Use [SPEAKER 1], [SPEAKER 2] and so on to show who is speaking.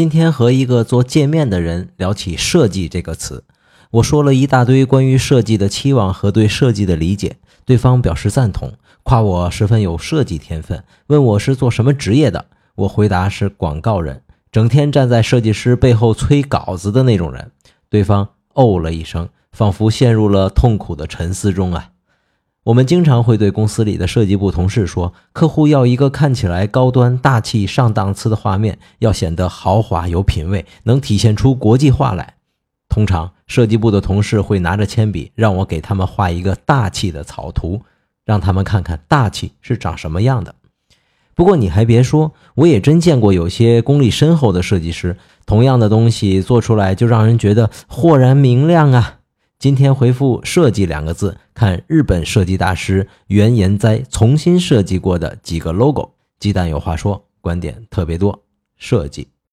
[SPEAKER 1] 今天和一个做界面的人聊起“设计”这个词，我说了一大堆关于设计的期望和对设计的理解，对方表示赞同，夸我十分有设计天分，问我是做什么职业的，我回答是广告人，整天站在设计师背后催稿子的那种人。对方哦了一声，仿佛陷入了痛苦的沉思中啊。我们经常会对公司里的设计部同事说：“客户要一个看起来高端大气上档次的画面，要显得豪华有品位，能体现出国际化来。”通常，设计部的同事会拿着铅笔让我给他们画一个大气的草图，让他们看看大气是长什么样的。不过你还别说，我也真见过有些功力深厚的设计师，同样的东西做出来就让人觉得豁然明亮啊。今天回复“设计”两个字，看日本设计大师原研哉重新设计过的几个 logo。鸡蛋有话说，观点特别多，设计。